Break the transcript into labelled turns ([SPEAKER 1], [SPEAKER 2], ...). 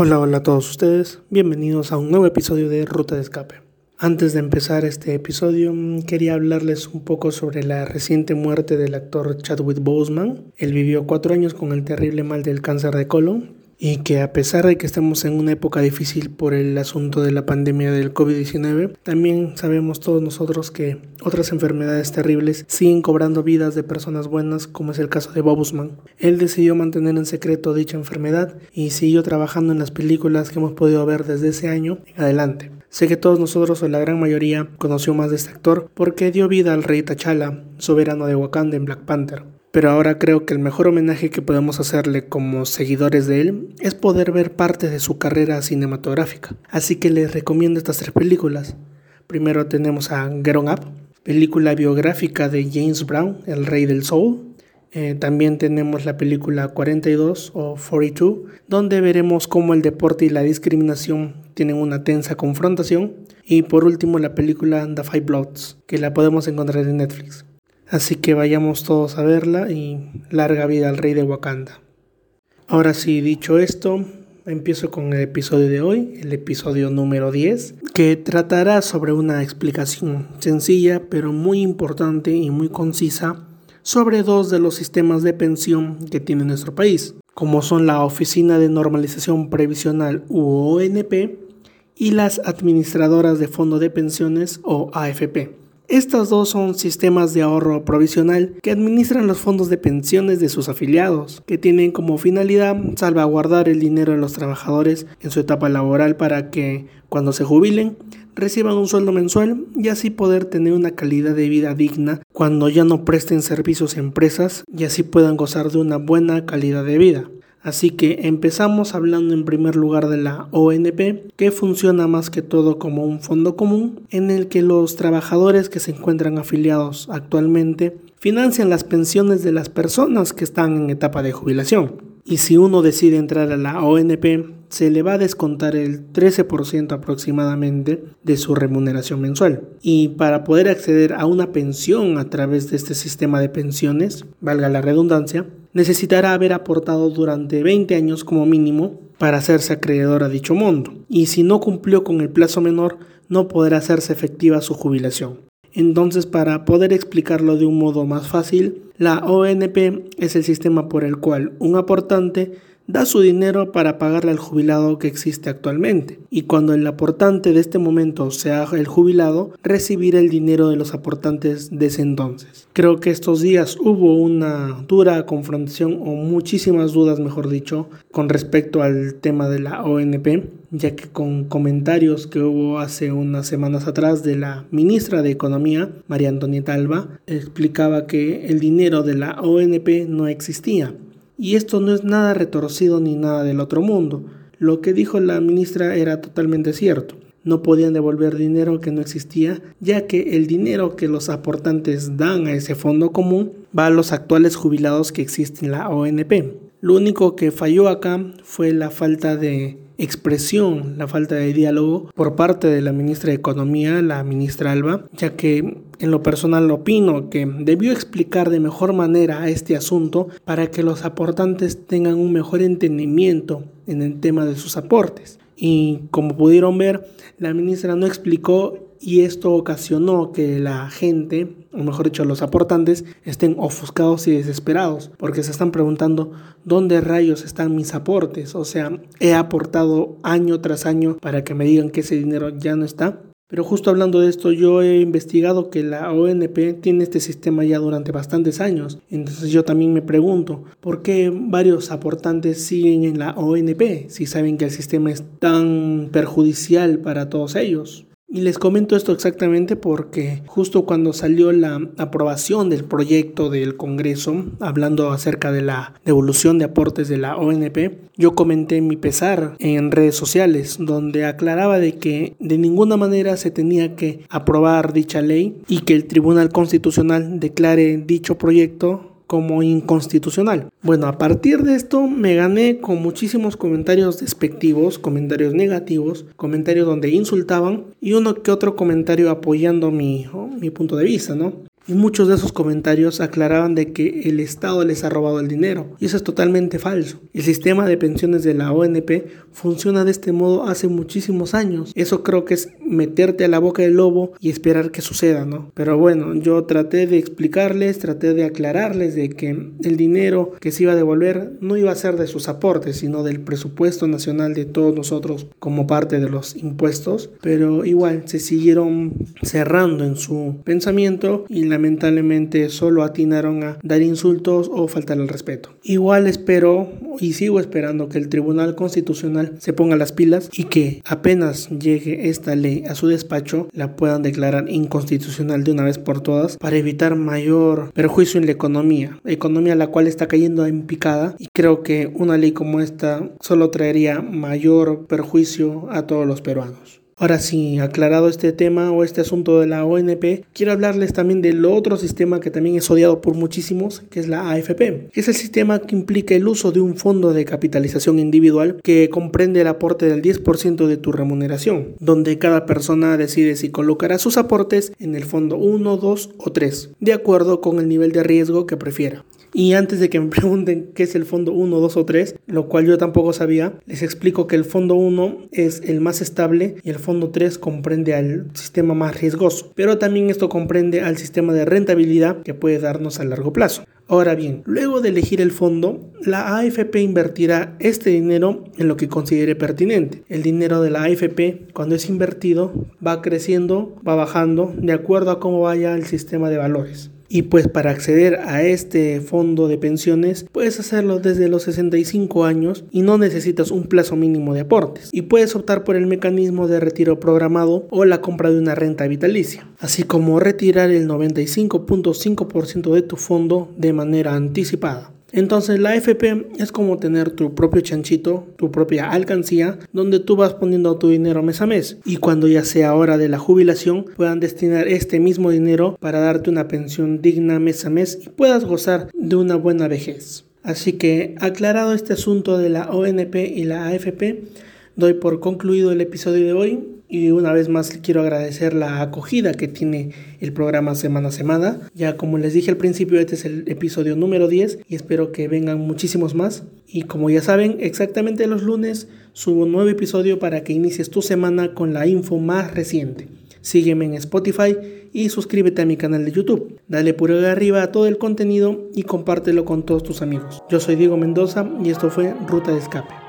[SPEAKER 1] Hola, hola a todos ustedes, bienvenidos a un nuevo episodio de Ruta de Escape. Antes de empezar este episodio, mm, quería hablarles un poco sobre la reciente muerte del actor Chadwick Boseman. Él vivió cuatro años con el terrible mal del cáncer de colon y que a pesar de que estamos en una época difícil por el asunto de la pandemia del COVID-19, también sabemos todos nosotros que otras enfermedades terribles siguen cobrando vidas de personas buenas, como es el caso de Bob Él decidió mantener en secreto dicha enfermedad y siguió trabajando en las películas que hemos podido ver desde ese año en adelante. Sé que todos nosotros, o la gran mayoría, conoció más de este actor porque dio vida al rey T'Challa, soberano de Wakanda en Black Panther pero ahora creo que el mejor homenaje que podemos hacerle como seguidores de él es poder ver parte de su carrera cinematográfica. Así que les recomiendo estas tres películas. Primero tenemos a Get On Up, película biográfica de James Brown, el rey del soul. Eh, también tenemos la película 42 o 42, donde veremos cómo el deporte y la discriminación tienen una tensa confrontación. Y por último la película The Five Bloods, que la podemos encontrar en Netflix. Así que vayamos todos a verla y larga vida al rey de Wakanda. Ahora sí, dicho esto, empiezo con el episodio de hoy, el episodio número 10, que tratará sobre una explicación sencilla pero muy importante y muy concisa sobre dos de los sistemas de pensión que tiene nuestro país, como son la Oficina de Normalización Previsional UONP y las administradoras de fondo de pensiones o AFP. Estas dos son sistemas de ahorro provisional que administran los fondos de pensiones de sus afiliados, que tienen como finalidad salvaguardar el dinero de los trabajadores en su etapa laboral para que, cuando se jubilen, reciban un sueldo mensual y así poder tener una calidad de vida digna cuando ya no presten servicios a empresas y así puedan gozar de una buena calidad de vida. Así que empezamos hablando en primer lugar de la ONP, que funciona más que todo como un fondo común en el que los trabajadores que se encuentran afiliados actualmente financian las pensiones de las personas que están en etapa de jubilación. Y si uno decide entrar a la ONP, se le va a descontar el 13% aproximadamente de su remuneración mensual. Y para poder acceder a una pensión a través de este sistema de pensiones, valga la redundancia, necesitará haber aportado durante 20 años como mínimo para hacerse acreedor a dicho monto. Y si no cumplió con el plazo menor, no podrá hacerse efectiva su jubilación. Entonces, para poder explicarlo de un modo más fácil, la ONP es el sistema por el cual un aportante da su dinero para pagarle al jubilado que existe actualmente. Y cuando el aportante de este momento sea el jubilado, recibirá el dinero de los aportantes de ese entonces. Creo que estos días hubo una dura confrontación o muchísimas dudas, mejor dicho, con respecto al tema de la ONP, ya que con comentarios que hubo hace unas semanas atrás de la ministra de Economía, María Antonieta Alba, explicaba que el dinero de la ONP no existía y esto no es nada retorcido ni nada del otro mundo. Lo que dijo la ministra era totalmente cierto. No podían devolver dinero que no existía, ya que el dinero que los aportantes dan a ese fondo común va a los actuales jubilados que existen en la ONP. Lo único que falló acá fue la falta de expresión, la falta de diálogo por parte de la ministra de Economía, la ministra Alba, ya que en lo personal opino que debió explicar de mejor manera este asunto para que los aportantes tengan un mejor entendimiento en el tema de sus aportes. Y como pudieron ver, la ministra no explicó y esto ocasionó que la gente, o mejor dicho, los aportantes, estén ofuscados y desesperados, porque se están preguntando dónde rayos están mis aportes. O sea, he aportado año tras año para que me digan que ese dinero ya no está. Pero justo hablando de esto, yo he investigado que la ONP tiene este sistema ya durante bastantes años. Entonces yo también me pregunto, ¿por qué varios aportantes siguen en la ONP si saben que el sistema es tan perjudicial para todos ellos? Y les comento esto exactamente porque justo cuando salió la aprobación del proyecto del Congreso, hablando acerca de la devolución de aportes de la ONP, yo comenté mi pesar en redes sociales, donde aclaraba de que de ninguna manera se tenía que aprobar dicha ley y que el Tribunal Constitucional declare dicho proyecto como inconstitucional. Bueno, a partir de esto me gané con muchísimos comentarios despectivos, comentarios negativos, comentarios donde insultaban y uno que otro comentario apoyando mi, mi punto de vista, ¿no? Y muchos de esos comentarios aclaraban de que el Estado les ha robado el dinero. Y eso es totalmente falso. El sistema de pensiones de la ONP funciona de este modo hace muchísimos años. Eso creo que es meterte a la boca del lobo y esperar que suceda, ¿no? Pero bueno, yo traté de explicarles, traté de aclararles de que el dinero que se iba a devolver no iba a ser de sus aportes, sino del presupuesto nacional de todos nosotros como parte de los impuestos. Pero igual se siguieron cerrando en su pensamiento y lamentablemente solo atinaron a dar insultos o faltar al respeto. Igual espero y sigo esperando que el Tribunal Constitucional se ponga las pilas y que apenas llegue esta ley a su despacho la puedan declarar inconstitucional de una vez por todas para evitar mayor perjuicio en la economía, economía la cual está cayendo en picada y creo que una ley como esta solo traería mayor perjuicio a todos los peruanos. Ahora sí, aclarado este tema o este asunto de la ONP, quiero hablarles también del otro sistema que también es odiado por muchísimos, que es la AFP. Es el sistema que implica el uso de un fondo de capitalización individual que comprende el aporte del 10% de tu remuneración, donde cada persona decide si colocará sus aportes en el fondo 1, 2 o 3, de acuerdo con el nivel de riesgo que prefiera. Y antes de que me pregunten qué es el fondo 1, 2 o 3, lo cual yo tampoco sabía, les explico que el fondo 1 es el más estable y el fondo 3 comprende al sistema más riesgoso. Pero también esto comprende al sistema de rentabilidad que puede darnos a largo plazo. Ahora bien, luego de elegir el fondo, la AFP invertirá este dinero en lo que considere pertinente. El dinero de la AFP, cuando es invertido, va creciendo, va bajando, de acuerdo a cómo vaya el sistema de valores. Y pues para acceder a este fondo de pensiones puedes hacerlo desde los 65 años y no necesitas un plazo mínimo de aportes. Y puedes optar por el mecanismo de retiro programado o la compra de una renta vitalicia, así como retirar el 95.5% de tu fondo de manera anticipada. Entonces la AFP es como tener tu propio chanchito, tu propia alcancía, donde tú vas poniendo tu dinero mes a mes y cuando ya sea hora de la jubilación puedan destinar este mismo dinero para darte una pensión digna mes a mes y puedas gozar de una buena vejez. Así que aclarado este asunto de la ONP y la AFP, doy por concluido el episodio de hoy y una vez más quiero agradecer la acogida que tiene el programa semana a semana. Ya como les dije al principio, este es el episodio número 10 y espero que vengan muchísimos más. Y como ya saben, exactamente los lunes subo un nuevo episodio para que inicies tu semana con la info más reciente. Sígueme en Spotify y suscríbete a mi canal de YouTube. Dale por arriba a todo el contenido y compártelo con todos tus amigos. Yo soy Diego Mendoza y esto fue Ruta de Escape.